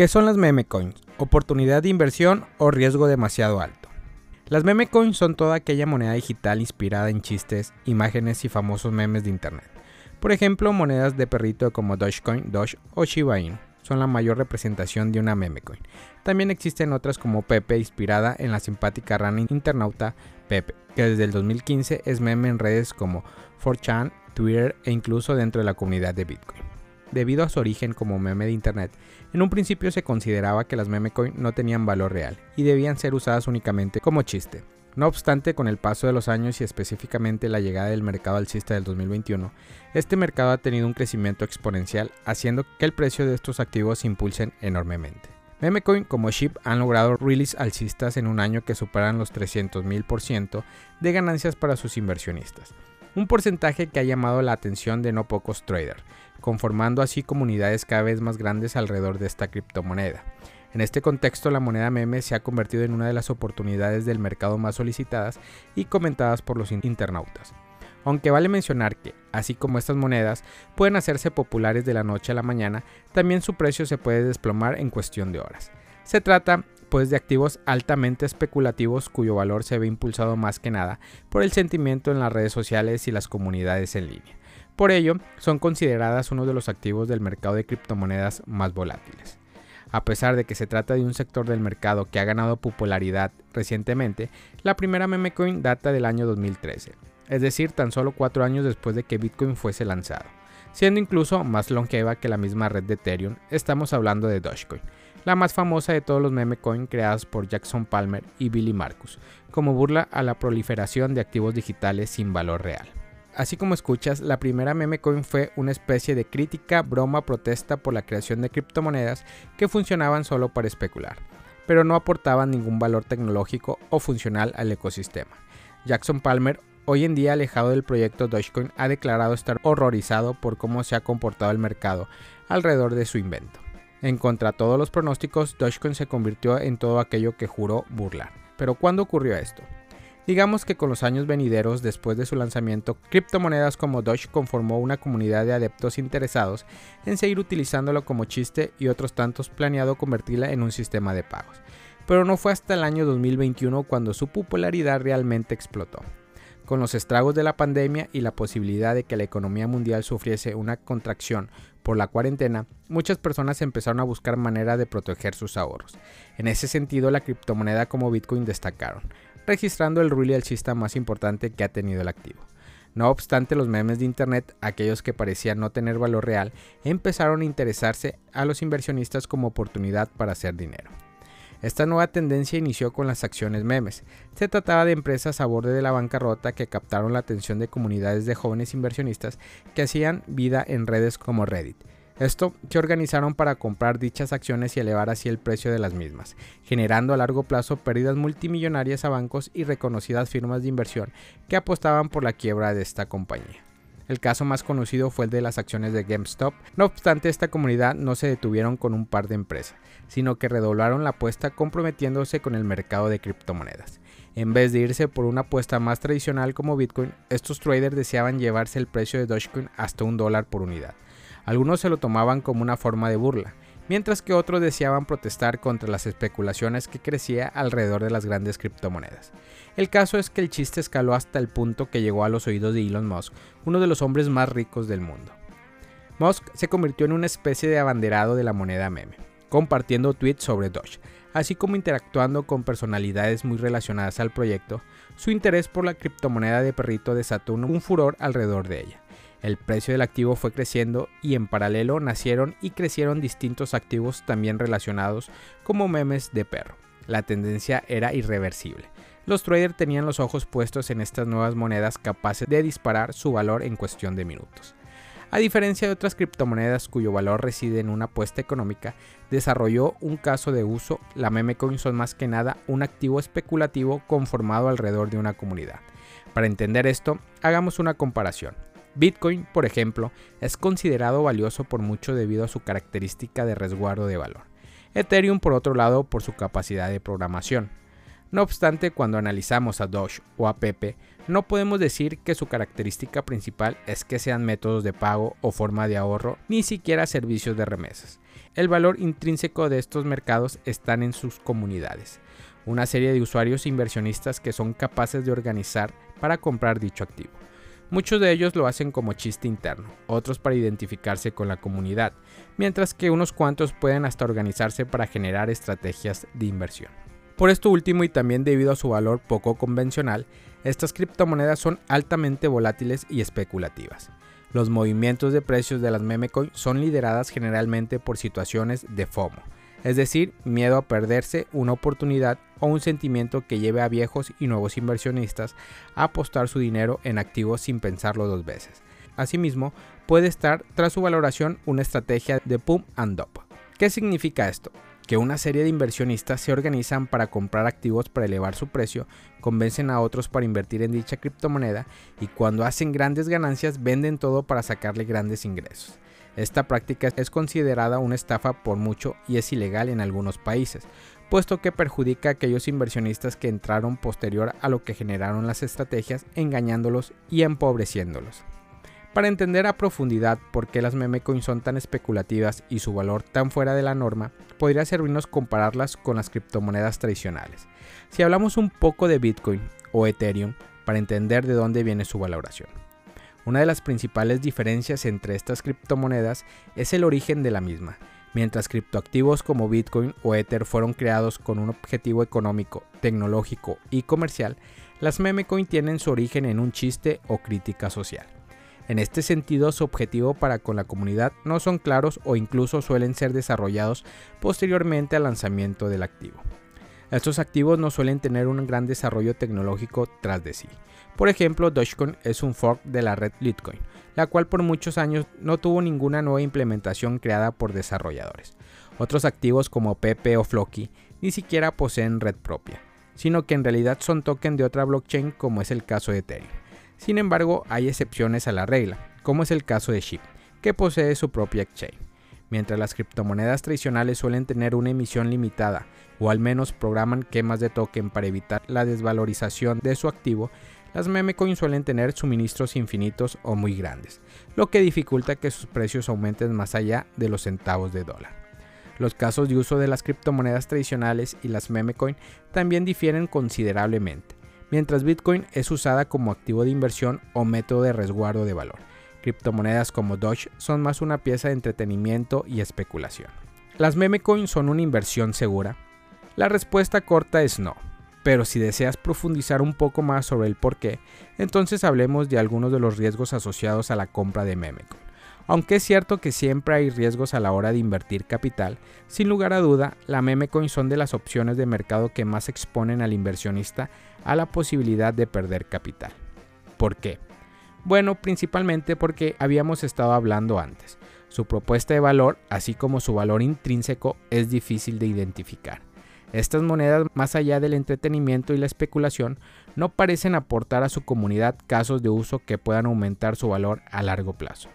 ¿Qué son las meme coins? ¿Oportunidad de inversión o riesgo demasiado alto? Las meme coins son toda aquella moneda digital inspirada en chistes, imágenes y famosos memes de internet. Por ejemplo, monedas de perrito como Dogecoin, Doge o Shiba Inu son la mayor representación de una meme coin. También existen otras como Pepe, inspirada en la simpática rana internauta Pepe, que desde el 2015 es meme en redes como 4chan, Twitter e incluso dentro de la comunidad de Bitcoin debido a su origen como meme de internet, en un principio se consideraba que las meme coin no tenían valor real y debían ser usadas únicamente como chiste. No obstante, con el paso de los años y específicamente la llegada del mercado alcista del 2021, este mercado ha tenido un crecimiento exponencial, haciendo que el precio de estos activos se impulsen enormemente. Memecoin como SHIB han logrado release alcistas en un año que superan los 300.000% de ganancias para sus inversionistas, un porcentaje que ha llamado la atención de no pocos traders, conformando así comunidades cada vez más grandes alrededor de esta criptomoneda. En este contexto, la moneda meme se ha convertido en una de las oportunidades del mercado más solicitadas y comentadas por los internautas. Aunque vale mencionar que, así como estas monedas pueden hacerse populares de la noche a la mañana, también su precio se puede desplomar en cuestión de horas. Se trata, pues, de activos altamente especulativos cuyo valor se ve impulsado más que nada por el sentimiento en las redes sociales y las comunidades en línea. Por ello, son consideradas uno de los activos del mercado de criptomonedas más volátiles. A pesar de que se trata de un sector del mercado que ha ganado popularidad recientemente, la primera meme coin data del año 2013, es decir, tan solo cuatro años después de que Bitcoin fuese lanzado. Siendo incluso más longeva que la misma red de Ethereum, estamos hablando de Dogecoin, la más famosa de todos los meme coin creados por Jackson Palmer y Billy Marcus, como burla a la proliferación de activos digitales sin valor real. Así como escuchas, la primera meme coin fue una especie de crítica, broma, protesta por la creación de criptomonedas que funcionaban solo para especular, pero no aportaban ningún valor tecnológico o funcional al ecosistema. Jackson Palmer, hoy en día alejado del proyecto Dogecoin, ha declarado estar horrorizado por cómo se ha comportado el mercado alrededor de su invento. En contra de todos los pronósticos, Dogecoin se convirtió en todo aquello que juró burlar. Pero ¿cuándo ocurrió esto? Digamos que con los años venideros después de su lanzamiento, criptomonedas como Doge conformó una comunidad de adeptos interesados en seguir utilizándolo como chiste y otros tantos planeado convertirla en un sistema de pagos. Pero no fue hasta el año 2021 cuando su popularidad realmente explotó. Con los estragos de la pandemia y la posibilidad de que la economía mundial sufriese una contracción por la cuarentena, muchas personas empezaron a buscar manera de proteger sus ahorros. En ese sentido, la criptomoneda como Bitcoin destacaron registrando el rule alcista más importante que ha tenido el activo. No obstante, los memes de Internet, aquellos que parecían no tener valor real, empezaron a interesarse a los inversionistas como oportunidad para hacer dinero. Esta nueva tendencia inició con las acciones memes. Se trataba de empresas a borde de la bancarrota que captaron la atención de comunidades de jóvenes inversionistas que hacían vida en redes como Reddit esto se organizaron para comprar dichas acciones y elevar así el precio de las mismas, generando a largo plazo pérdidas multimillonarias a bancos y reconocidas firmas de inversión que apostaban por la quiebra de esta compañía. El caso más conocido fue el de las acciones de GameStop. No obstante, esta comunidad no se detuvieron con un par de empresas, sino que redoblaron la apuesta comprometiéndose con el mercado de criptomonedas. En vez de irse por una apuesta más tradicional como Bitcoin, estos traders deseaban llevarse el precio de Dogecoin hasta un dólar por unidad algunos se lo tomaban como una forma de burla, mientras que otros deseaban protestar contra las especulaciones que crecía alrededor de las grandes criptomonedas. El caso es que el chiste escaló hasta el punto que llegó a los oídos de Elon Musk, uno de los hombres más ricos del mundo. Musk se convirtió en una especie de abanderado de la moneda meme, compartiendo tweets sobre Doge, así como interactuando con personalidades muy relacionadas al proyecto, su interés por la criptomoneda de perrito desató un furor alrededor de ella. El precio del activo fue creciendo y en paralelo nacieron y crecieron distintos activos también relacionados como memes de perro. La tendencia era irreversible. Los traders tenían los ojos puestos en estas nuevas monedas capaces de disparar su valor en cuestión de minutos. A diferencia de otras criptomonedas cuyo valor reside en una apuesta económica, desarrolló un caso de uso, la meme coin son más que nada un activo especulativo conformado alrededor de una comunidad. Para entender esto, hagamos una comparación. Bitcoin, por ejemplo, es considerado valioso por mucho debido a su característica de resguardo de valor. Ethereum, por otro lado, por su capacidad de programación. No obstante, cuando analizamos a Doge o a Pepe, no podemos decir que su característica principal es que sean métodos de pago o forma de ahorro, ni siquiera servicios de remesas. el valor intrínseco de estos mercados están en sus comunidades, una serie de usuarios inversionistas que son capaces de organizar para comprar dicho activo. Muchos de ellos lo hacen como chiste interno, otros para identificarse con la comunidad, mientras que unos cuantos pueden hasta organizarse para generar estrategias de inversión. Por esto último y también debido a su valor poco convencional, estas criptomonedas son altamente volátiles y especulativas. Los movimientos de precios de las memecoin son lideradas generalmente por situaciones de FOMO, es decir, miedo a perderse una oportunidad o un sentimiento que lleve a viejos y nuevos inversionistas a apostar su dinero en activos sin pensarlo dos veces. Asimismo, puede estar tras su valoración una estrategia de pump and dump. ¿Qué significa esto? que una serie de inversionistas se organizan para comprar activos para elevar su precio, convencen a otros para invertir en dicha criptomoneda y cuando hacen grandes ganancias venden todo para sacarle grandes ingresos. Esta práctica es considerada una estafa por mucho y es ilegal en algunos países, puesto que perjudica a aquellos inversionistas que entraron posterior a lo que generaron las estrategias, engañándolos y empobreciéndolos. Para entender a profundidad por qué las meme coins son tan especulativas y su valor tan fuera de la norma, podría servirnos compararlas con las criptomonedas tradicionales. Si hablamos un poco de Bitcoin o Ethereum, para entender de dónde viene su valoración. Una de las principales diferencias entre estas criptomonedas es el origen de la misma. Mientras criptoactivos como Bitcoin o Ether fueron creados con un objetivo económico, tecnológico y comercial, las memecoin tienen su origen en un chiste o crítica social. En este sentido, su objetivo para con la comunidad no son claros o incluso suelen ser desarrollados posteriormente al lanzamiento del activo. Estos activos no suelen tener un gran desarrollo tecnológico tras de sí. Por ejemplo, Dogecoin es un fork de la red Litecoin, la cual por muchos años no tuvo ninguna nueva implementación creada por desarrolladores. Otros activos como Pepe o Floki ni siquiera poseen red propia, sino que en realidad son token de otra blockchain como es el caso de Ethereum. Sin embargo, hay excepciones a la regla, como es el caso de SHIB, que posee su propia exchange. Mientras las criptomonedas tradicionales suelen tener una emisión limitada o al menos programan quemas de token para evitar la desvalorización de su activo, las meme coins suelen tener suministros infinitos o muy grandes, lo que dificulta que sus precios aumenten más allá de los centavos de dólar. Los casos de uso de las criptomonedas tradicionales y las meme coin también difieren considerablemente, mientras Bitcoin es usada como activo de inversión o método de resguardo de valor. Criptomonedas como Doge son más una pieza de entretenimiento y especulación. ¿Las meme coins son una inversión segura? La respuesta corta es no. Pero si deseas profundizar un poco más sobre el por qué, entonces hablemos de algunos de los riesgos asociados a la compra de Memecoin. Aunque es cierto que siempre hay riesgos a la hora de invertir capital, sin lugar a duda, la Memecoin son de las opciones de mercado que más exponen al inversionista a la posibilidad de perder capital. ¿Por qué? Bueno, principalmente porque habíamos estado hablando antes. Su propuesta de valor, así como su valor intrínseco, es difícil de identificar. Estas monedas, más allá del entretenimiento y la especulación, no parecen aportar a su comunidad casos de uso que puedan aumentar su valor a largo plazo.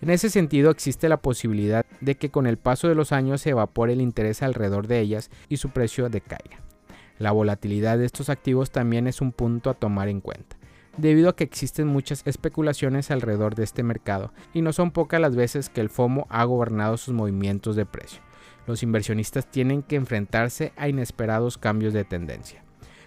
En ese sentido existe la posibilidad de que con el paso de los años se evapore el interés alrededor de ellas y su precio decaiga. La volatilidad de estos activos también es un punto a tomar en cuenta, debido a que existen muchas especulaciones alrededor de este mercado y no son pocas las veces que el FOMO ha gobernado sus movimientos de precio los inversionistas tienen que enfrentarse a inesperados cambios de tendencia.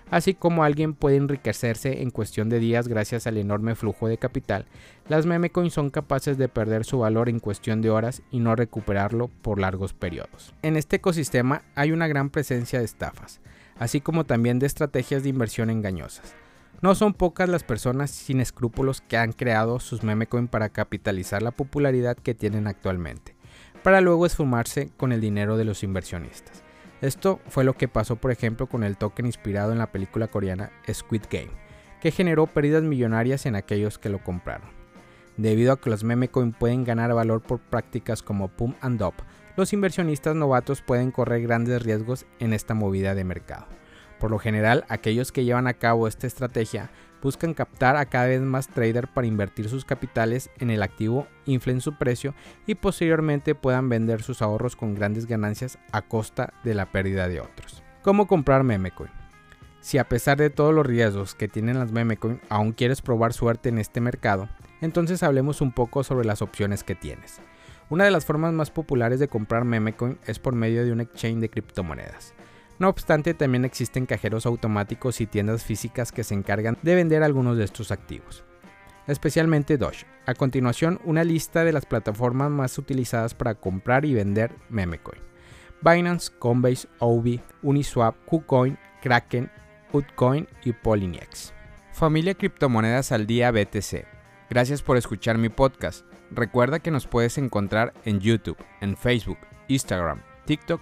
Así como alguien puede enriquecerse en cuestión de días gracias al enorme flujo de capital, las meme coins son capaces de perder su valor en cuestión de horas y no recuperarlo por largos periodos. En este ecosistema hay una gran presencia de estafas, así como también de estrategias de inversión engañosas. No son pocas las personas sin escrúpulos que han creado sus meme coin para capitalizar la popularidad que tienen actualmente para luego esfumarse con el dinero de los inversionistas. Esto fue lo que pasó por ejemplo con el token inspirado en la película coreana Squid Game, que generó pérdidas millonarias en aquellos que lo compraron. Debido a que los meme coin pueden ganar valor por prácticas como pump and dump, los inversionistas novatos pueden correr grandes riesgos en esta movida de mercado. Por lo general, aquellos que llevan a cabo esta estrategia buscan captar a cada vez más traders para invertir sus capitales en el activo, inflen su precio y posteriormente puedan vender sus ahorros con grandes ganancias a costa de la pérdida de otros. ¿Cómo comprar memecoin? Si a pesar de todos los riesgos que tienen las memecoin aún quieres probar suerte en este mercado, entonces hablemos un poco sobre las opciones que tienes. Una de las formas más populares de comprar memecoin es por medio de un exchange de criptomonedas. No obstante, también existen cajeros automáticos y tiendas físicas que se encargan de vender algunos de estos activos, especialmente Doge. A continuación, una lista de las plataformas más utilizadas para comprar y vender memecoin. Binance, Coinbase, Obi, Uniswap, KuCoin, Kraken, Utcoin y Polynex. Familia Criptomonedas al Día BTC. Gracias por escuchar mi podcast. Recuerda que nos puedes encontrar en YouTube, en Facebook, Instagram, TikTok